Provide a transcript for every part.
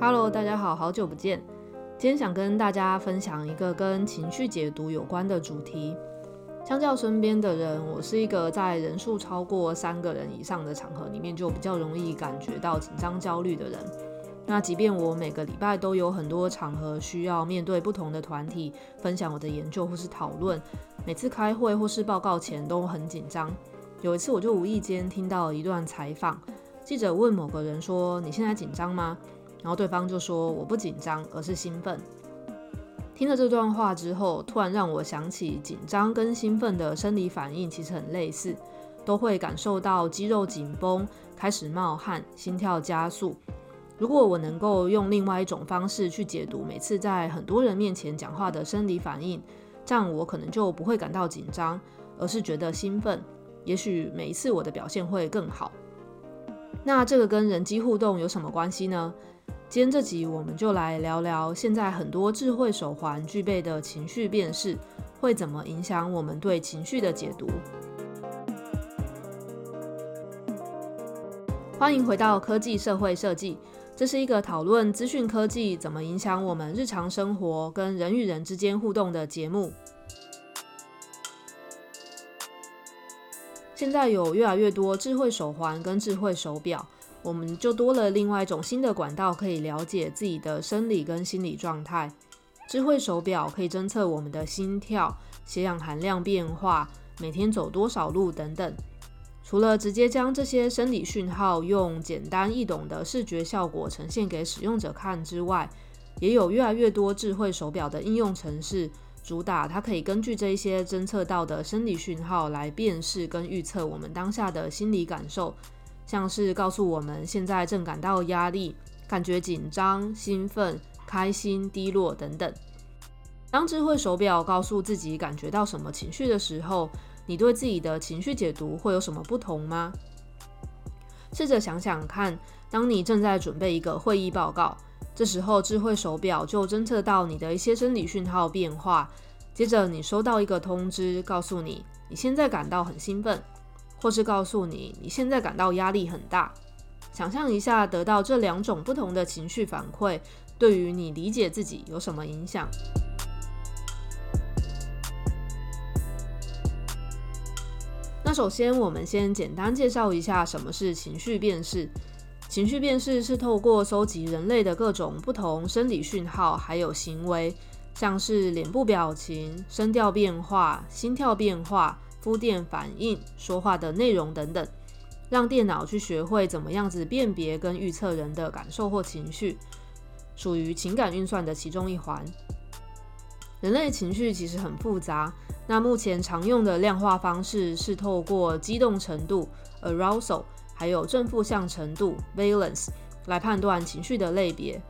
Hello，大家好，好久不见。今天想跟大家分享一个跟情绪解读有关的主题。相较身边的人，我是一个在人数超过三个人以上的场合里面就比较容易感觉到紧张、焦虑的人。那即便我每个礼拜都有很多场合需要面对不同的团体，分享我的研究或是讨论，每次开会或是报告前都很紧张。有一次，我就无意间听到一段采访，记者问某个人说：“你现在紧张吗？”然后对方就说：“我不紧张，而是兴奋。”听了这段话之后，突然让我想起紧张跟兴奋的生理反应其实很类似，都会感受到肌肉紧绷、开始冒汗、心跳加速。如果我能够用另外一种方式去解读每次在很多人面前讲话的生理反应，这样我可能就不会感到紧张，而是觉得兴奋。也许每一次我的表现会更好。那这个跟人机互动有什么关系呢？今天这集我们就来聊聊，现在很多智慧手环具备的情绪辨识，会怎么影响我们对情绪的解读。欢迎回到科技社会设计，这是一个讨论资讯科技怎么影响我们日常生活跟人与人之间互动的节目。现在有越来越多智慧手环跟智慧手表。我们就多了另外一种新的管道，可以了解自己的生理跟心理状态。智慧手表可以侦测我们的心跳、血氧含量变化、每天走多少路等等。除了直接将这些生理讯号用简单易懂的视觉效果呈现给使用者看之外，也有越来越多智慧手表的应用程式，主打它可以根据这一些侦测到的生理讯号来辨识跟预测我们当下的心理感受。像是告诉我们现在正感到压力、感觉紧张、兴奋、开心、低落等等。当智慧手表告诉自己感觉到什么情绪的时候，你对自己的情绪解读会有什么不同吗？试着想想看，当你正在准备一个会议报告，这时候智慧手表就侦测到你的一些生理讯号变化，接着你收到一个通知，告诉你你现在感到很兴奋。或是告诉你，你现在感到压力很大。想象一下，得到这两种不同的情绪反馈，对于你理解自己有什么影响？那首先，我们先简单介绍一下什么是情绪辨识。情绪辨识是透过搜集人类的各种不同生理讯号，还有行为，像是脸部表情、声调变化、心跳变化。肤电反应、说话的内容等等，让电脑去学会怎么样子辨别跟预测人的感受或情绪，属于情感运算的其中一环。人类情绪其实很复杂，那目前常用的量化方式是透过激动程度 （arousal） 还有正负向程度 （valence） 来判断情绪的类别。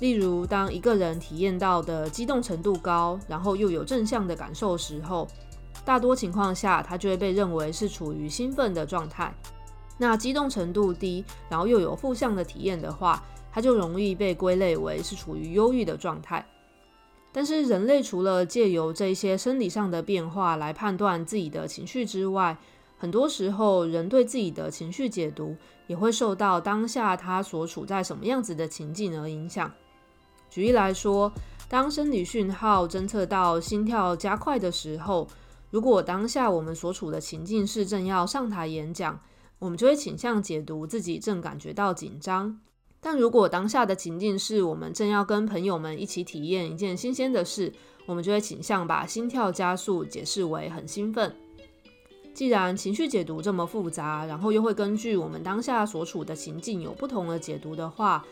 例如，当一个人体验到的激动程度高，然后又有正向的感受时候，大多情况下，它就会被认为是处于兴奋的状态。那激动程度低，然后又有负向的体验的话，它就容易被归类为是处于忧郁的状态。但是，人类除了借由这些生理上的变化来判断自己的情绪之外，很多时候人对自己的情绪解读也会受到当下他所处在什么样子的情境而影响。举例来说，当生理讯号侦测到心跳加快的时候，如果当下我们所处的情境是正要上台演讲，我们就会倾向解读自己正感觉到紧张；但如果当下的情境是我们正要跟朋友们一起体验一件新鲜的事，我们就会倾向把心跳加速解释为很兴奋。既然情绪解读这么复杂，然后又会根据我们当下所处的情境有不同的解读的话，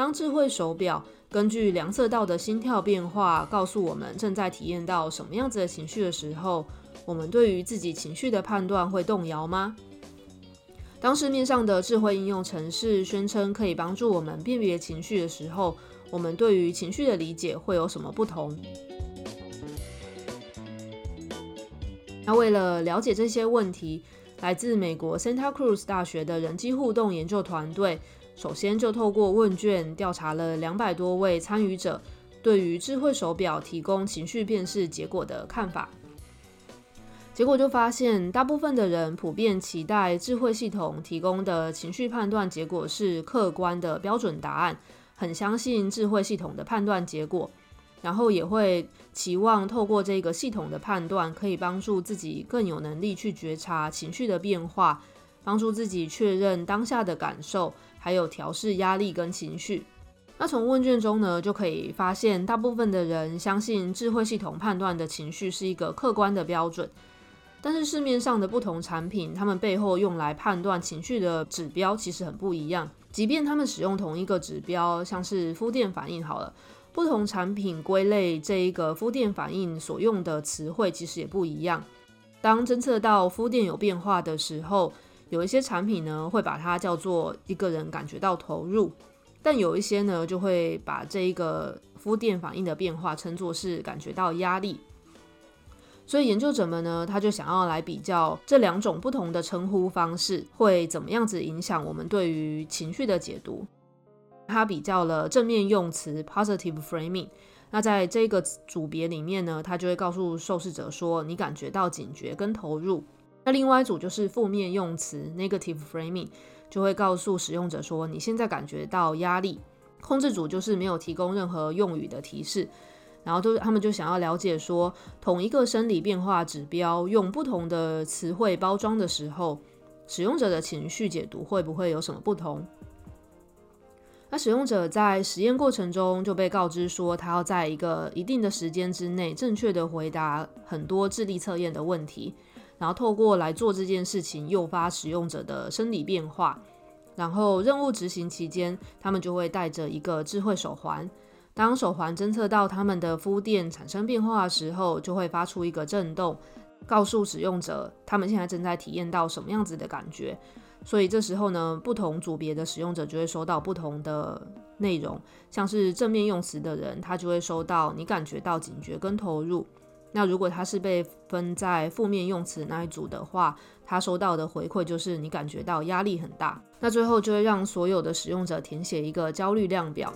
当智慧手表根据量测到的心跳变化告诉我们正在体验到什么样子的情绪的时候，我们对于自己情绪的判断会动摇吗？当市面上的智慧应用程式宣称可以帮助我们辨别情绪的时候，我们对于情绪的理解会有什么不同？那为了了解这些问题，来自美国 Santa Cruz 大学的人机互动研究团队，首先就透过问卷调查了两百多位参与者对于智慧手表提供情绪辨识结果的看法。结果就发现，大部分的人普遍期待智慧系统提供的情绪判断结果是客观的标准答案，很相信智慧系统的判断结果，然后也会期望透过这个系统的判断，可以帮助自己更有能力去觉察情绪的变化，帮助自己确认当下的感受，还有调试压力跟情绪。那从问卷中呢，就可以发现，大部分的人相信智慧系统判断的情绪是一个客观的标准。但是市面上的不同产品，它们背后用来判断情绪的指标其实很不一样。即便他们使用同一个指标，像是肤电反应好了，不同产品归类这一个肤电反应所用的词汇其实也不一样。当侦测到肤电有变化的时候，有一些产品呢会把它叫做一个人感觉到投入，但有一些呢就会把这一个肤电反应的变化称作是感觉到压力。所以研究者们呢，他就想要来比较这两种不同的称呼方式会怎么样子影响我们对于情绪的解读。他比较了正面用词 （positive framing），那在这个组别里面呢，他就会告诉受试者说，你感觉到警觉跟投入。那另外一组就是负面用词 （negative framing），就会告诉使用者说，你现在感觉到压力。控制组就是没有提供任何用语的提示。然后都他们就想要了解说，同一个生理变化指标用不同的词汇包装的时候，使用者的情绪解读会不会有什么不同？那使用者在实验过程中就被告知说，他要在一个一定的时间之内正确的回答很多智力测验的问题，然后透过来做这件事情诱发使用者的生理变化。然后任务执行期间，他们就会带着一个智慧手环。当手环侦测到他们的肤电产生变化的时候，就会发出一个震动，告诉使用者他们现在正在体验到什么样子的感觉。所以这时候呢，不同组别的使用者就会收到不同的内容。像是正面用词的人，他就会收到你感觉到警觉跟投入。那如果他是被分在负面用词那一组的话，他收到的回馈就是你感觉到压力很大。那最后就会让所有的使用者填写一个焦虑量表。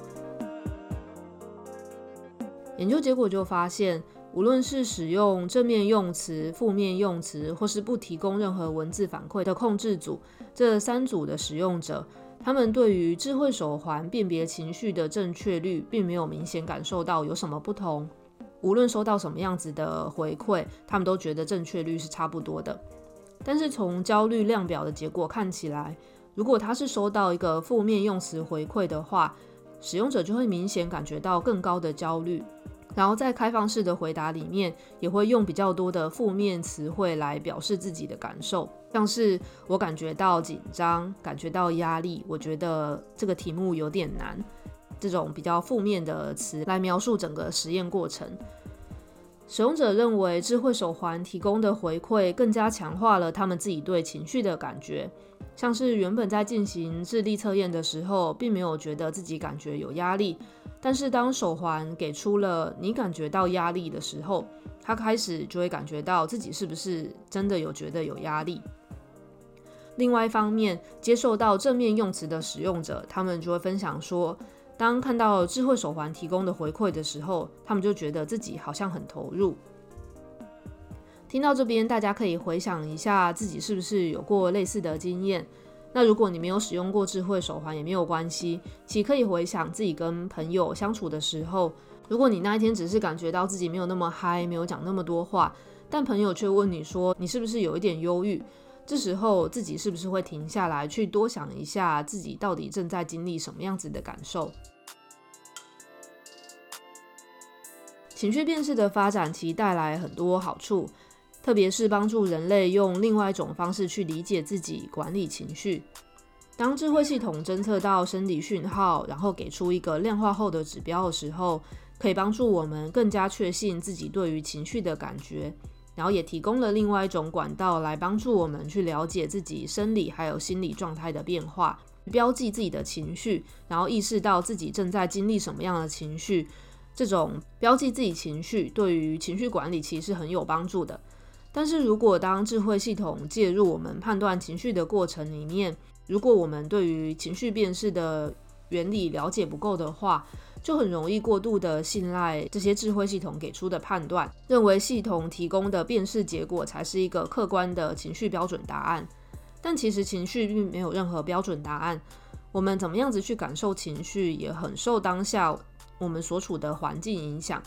研究结果就发现，无论是使用正面用词、负面用词，或是不提供任何文字反馈的控制组，这三组的使用者，他们对于智慧手环辨别情绪的正确率，并没有明显感受到有什么不同。无论收到什么样子的回馈，他们都觉得正确率是差不多的。但是从焦虑量表的结果看起来，如果他是收到一个负面用词回馈的话，使用者就会明显感觉到更高的焦虑。然后在开放式的回答里面，也会用比较多的负面词汇来表示自己的感受，像是我感觉到紧张，感觉到压力，我觉得这个题目有点难，这种比较负面的词来描述整个实验过程。使用者认为智慧手环提供的回馈更加强化了他们自己对情绪的感觉，像是原本在进行智力测验的时候，并没有觉得自己感觉有压力。但是当手环给出了你感觉到压力的时候，他开始就会感觉到自己是不是真的有觉得有压力。另外一方面，接受到正面用词的使用者，他们就会分享说，当看到智慧手环提供的回馈的时候，他们就觉得自己好像很投入。听到这边，大家可以回想一下自己是不是有过类似的经验。那如果你没有使用过智慧手环也没有关系，其可以回想自己跟朋友相处的时候，如果你那一天只是感觉到自己没有那么嗨，没有讲那么多话，但朋友却问你说你是不是有一点忧郁，这时候自己是不是会停下来去多想一下自己到底正在经历什么样子的感受？情绪辨识的发展其带来很多好处。特别是帮助人类用另外一种方式去理解自己、管理情绪。当智慧系统侦测到生理讯号，然后给出一个量化后的指标的时候，可以帮助我们更加确信自己对于情绪的感觉，然后也提供了另外一种管道来帮助我们去了解自己生理还有心理状态的变化，标记自己的情绪，然后意识到自己正在经历什么样的情绪。这种标记自己情绪对于情绪管理其实是很有帮助的。但是如果当智慧系统介入我们判断情绪的过程里面，如果我们对于情绪辨识的原理了解不够的话，就很容易过度的信赖这些智慧系统给出的判断，认为系统提供的辨识结果才是一个客观的情绪标准答案。但其实情绪并没有任何标准答案。我们怎么样子去感受情绪，也很受当下我们所处的环境影响。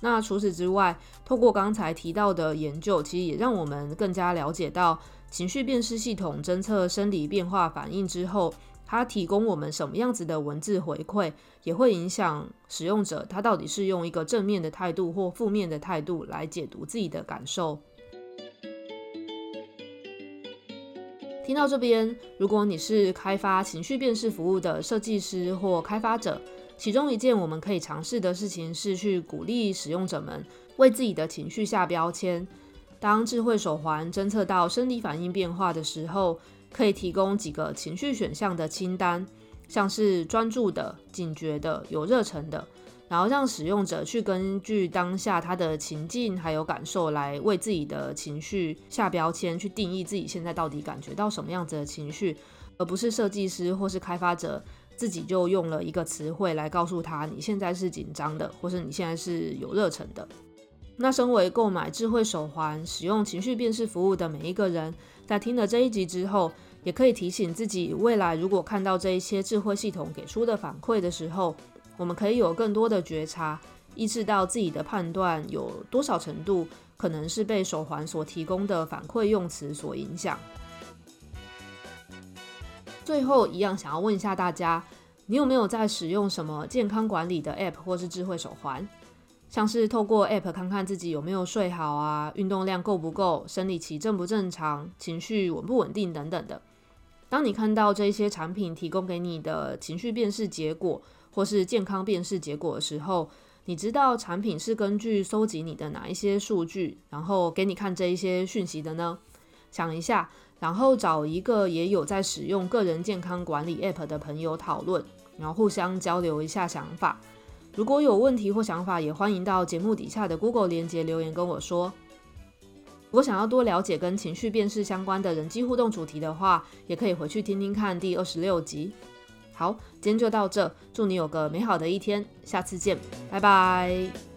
那除此之外，透过刚才提到的研究，其实也让我们更加了解到情绪辨识系统侦测生理变化反应之后，它提供我们什么样子的文字回馈，也会影响使用者他到底是用一个正面的态度或负面的态度来解读自己的感受。听到这边，如果你是开发情绪辨识服务的设计师或开发者，其中一件我们可以尝试的事情是去鼓励使用者们为自己的情绪下标签。当智慧手环侦测到生理反应变化的时候，可以提供几个情绪选项的清单，像是专注的、警觉的、有热忱的，然后让使用者去根据当下他的情境还有感受来为自己的情绪下标签，去定义自己现在到底感觉到什么样子的情绪，而不是设计师或是开发者。自己就用了一个词汇来告诉他，你现在是紧张的，或是你现在是有热忱的。那身为购买智慧手环、使用情绪辨识服务的每一个人，在听了这一集之后，也可以提醒自己，未来如果看到这一些智慧系统给出的反馈的时候，我们可以有更多的觉察，意识到自己的判断有多少程度可能是被手环所提供的反馈用词所影响。最后一样，想要问一下大家，你有没有在使用什么健康管理的 App 或是智慧手环？像是透过 App 看看自己有没有睡好啊，运动量够不够，生理期正不正常，情绪稳不稳定等等的。当你看到这些产品提供给你的情绪辨识结果或是健康辨识结果的时候，你知道产品是根据搜集你的哪一些数据，然后给你看这一些讯息的呢？想一下。然后找一个也有在使用个人健康管理 App 的朋友讨论，然后互相交流一下想法。如果有问题或想法，也欢迎到节目底下的 Google 连接留言跟我说。如果想要多了解跟情绪辨识相关的人机互动主题的话，也可以回去听听看第二十六集。好，今天就到这，祝你有个美好的一天，下次见，拜拜。